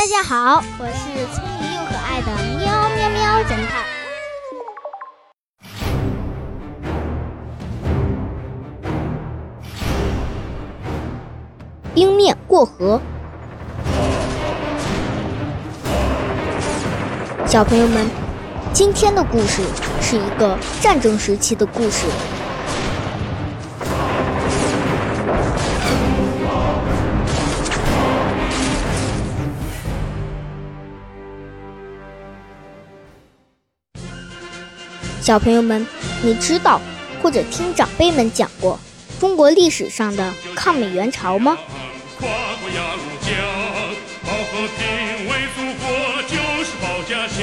大家好，我是聪明又可爱的喵喵喵侦探。冰面过河，小朋友们，今天的故事是一个战争时期的故事。小朋友们，你知道或者听长辈们讲过中国历史上的抗美援朝吗？跨过鸭绿江，保和平，为祖国，就是保家乡。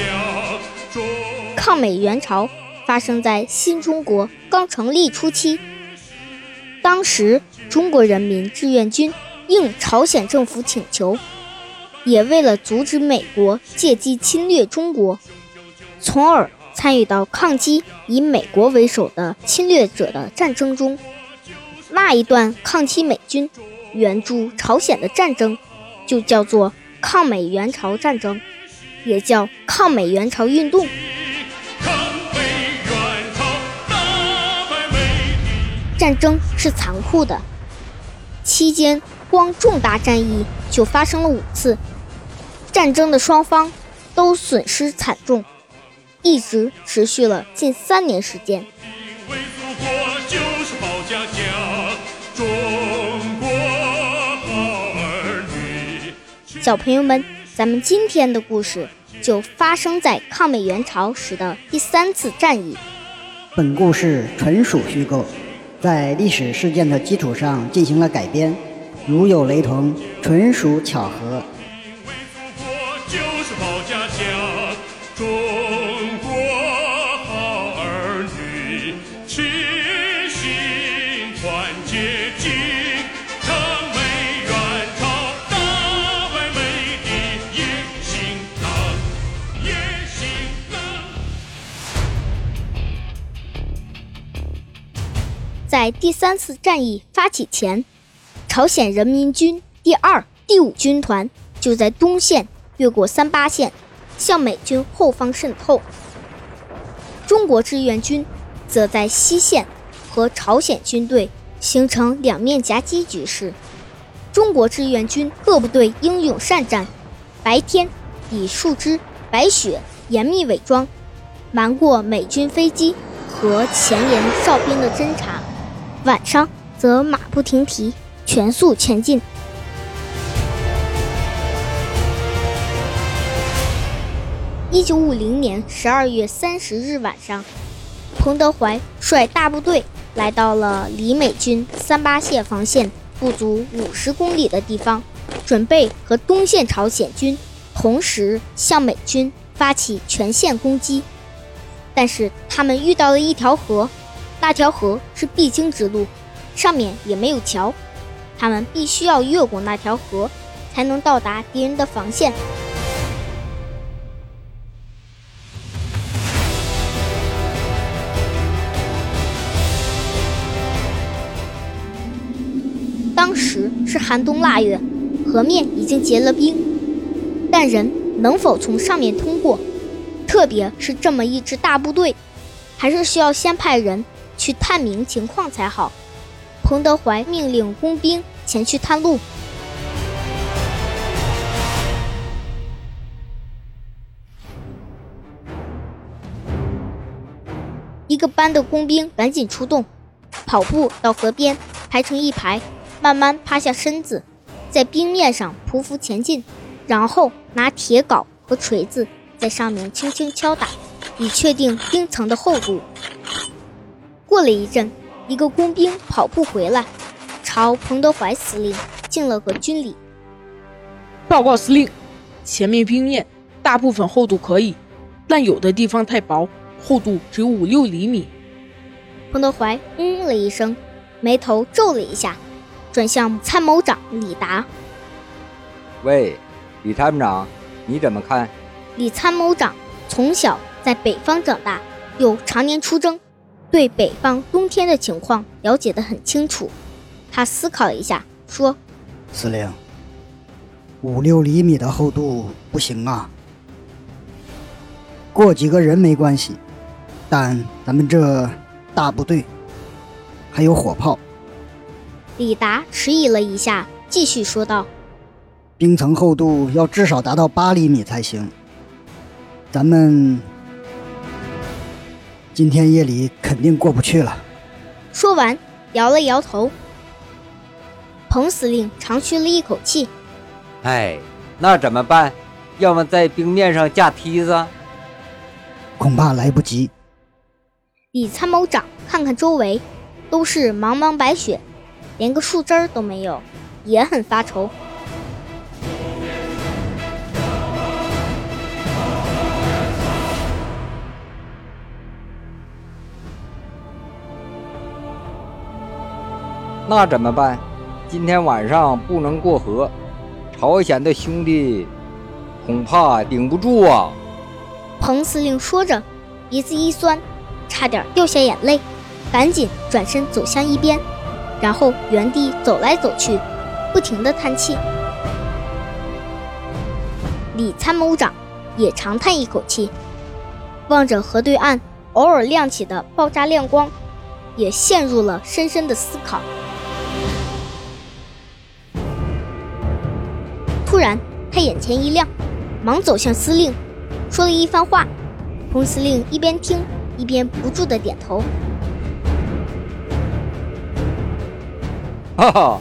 抗美援朝发生在新中国刚成立初期，当时中国人民志愿军应朝鲜政府请求，也为了阻止美国借机侵略中国，从而。参与到抗击以美国为首的侵略者的战争中，那一段抗击美军、援助朝鲜的战争，就叫做抗美援朝战争，也叫抗美援朝运动。战争是残酷的，期间光重大战役就发生了五次，战争的双方都损失惨重。一直持续了近三年时间。小朋友们，咱们今天的故事就发生在抗美援朝时的第三次战役。本故事纯属虚构，在历史事件的基础上进行了改编，如有雷同，纯属巧合。在第三次战役发起前，朝鲜人民军第二、第五军团就在东线越过三八线，向美军后方渗透。中国志愿军则在西线和朝鲜军队形成两面夹击局势。中国志愿军各部队英勇善战，白天以树枝、白雪严密伪装，瞒过美军飞机和前沿哨兵的侦察。晚上则马不停蹄，全速前进。一九五零年十二月三十日晚上，彭德怀率大部队来到了离美军三八线防线不足五十公里的地方，准备和东线朝鲜军同时向美军发起全线攻击。但是他们遇到了一条河。那条河是必经之路，上面也没有桥，他们必须要越过那条河，才能到达敌人的防线。当时是寒冬腊月，河面已经结了冰，但人能否从上面通过，特别是这么一支大部队，还是需要先派人。去探明情况才好。彭德怀命令工兵前去探路。一个班的工兵赶紧出动，跑步到河边，排成一排，慢慢趴下身子，在冰面上匍匐前进，然后拿铁镐和锤子在上面轻轻敲打，以确定冰层的厚度。过了一阵，一个工兵跑步回来，朝彭德怀司令敬了个军礼。报告司令，前面冰面大部分厚度可以，但有的地方太薄，厚度只有五六厘米。彭德怀嗯了一声，眉头皱了一下，转向参谋长李达：“喂，李参谋长，你怎么看？”李参谋长从小在北方长大，又常年出征。对北方冬天的情况了解得很清楚，他思考了一下，说：“司令，五六厘米的厚度不行啊，过几个人没关系，但咱们这大部队还有火炮。李达迟疑了一下，继续说道：“冰层厚度要至少达到八厘米才行，咱们今天夜里肯定过不去了。”说完，摇了摇头。彭司令长吁了一口气：“哎，那怎么办？要么在冰面上架梯子？恐怕来不及。”李参谋长看看周围，都是茫茫白雪，连个树枝都没有，也很发愁。那怎么办？今天晚上不能过河，朝鲜的兄弟恐怕顶不住啊！彭司令说着，鼻子一酸，差点掉下眼泪，赶紧转身走向一边，然后原地走来走去，不停地叹气。李参谋长也长叹一口气，望着河对岸偶尔亮起的爆炸亮光，也陷入了深深的思考。突然，他眼前一亮，忙走向司令，说了一番话。彭司令一边听一边不住的点头。哈哈，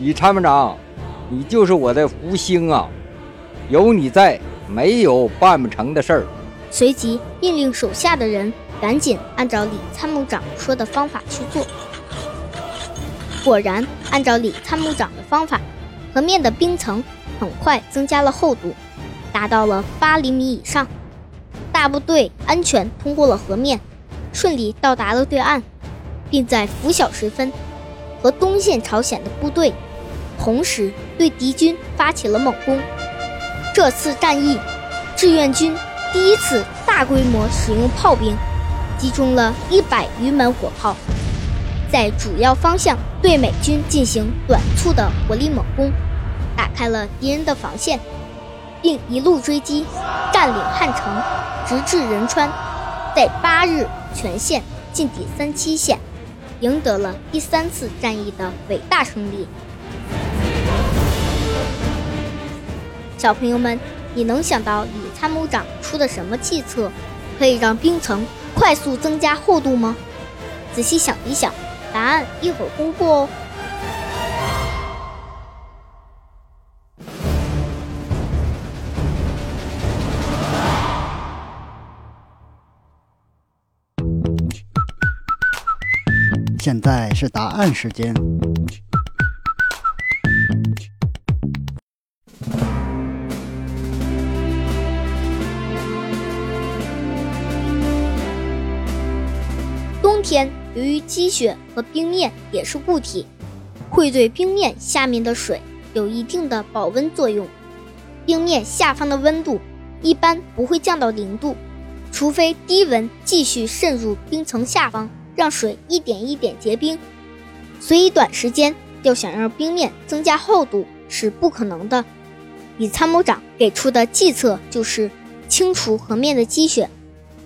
李参谋长，你就是我的福星啊！有你在，没有办不成的事儿。随即命令手下的人赶紧按照李参谋长说的方法去做。果然，按照李参谋长的方法，河面的冰层。很快增加了厚度，达到了八厘米以上。大部队安全通过了河面，顺利到达了对岸，并在拂晓时分和东线朝鲜的部队同时对敌军发起了猛攻。这次战役，志愿军第一次大规模使用炮兵，集中了一百余门火炮，在主要方向对美军进行短促的火力猛攻。打开了敌人的防线，并一路追击，占领汉城，直至仁川，在八日全线进抵三七线，赢得了第三次战役的伟大胜利。小朋友们，你能想到李参谋长出的什么计策，可以让冰层快速增加厚度吗？仔细想一想，答案一会儿公布哦。现在是答案时间。冬天，由于积雪和冰面也是固体，会对冰面下面的水有一定的保温作用。冰面下方的温度一般不会降到零度，除非低温继续渗入冰层下方。让水一点一点结冰，所以短时间要想让冰面增加厚度是不可能的。李参谋长给出的计策就是清除河面的积雪，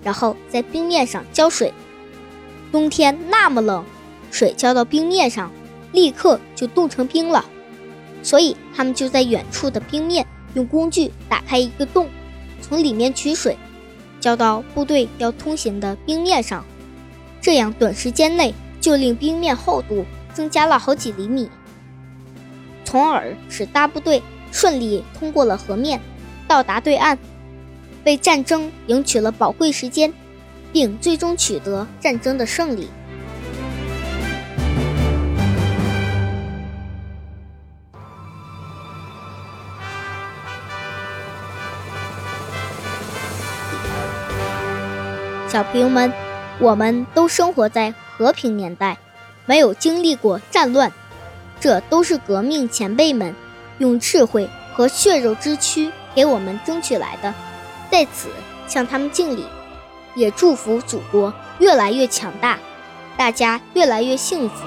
然后在冰面上浇水。冬天那么冷，水浇到冰面上，立刻就冻成冰了。所以他们就在远处的冰面用工具打开一个洞，从里面取水，浇到部队要通行的冰面上。这样短时间内就令冰面厚度增加了好几厘米，从而使大部队顺利通过了河面，到达对岸，为战争赢取了宝贵时间，并最终取得战争的胜利。小朋友们。我们都生活在和平年代，没有经历过战乱，这都是革命前辈们用智慧和血肉之躯给我们争取来的，在此向他们敬礼，也祝福祖国越来越强大，大家越来越幸福。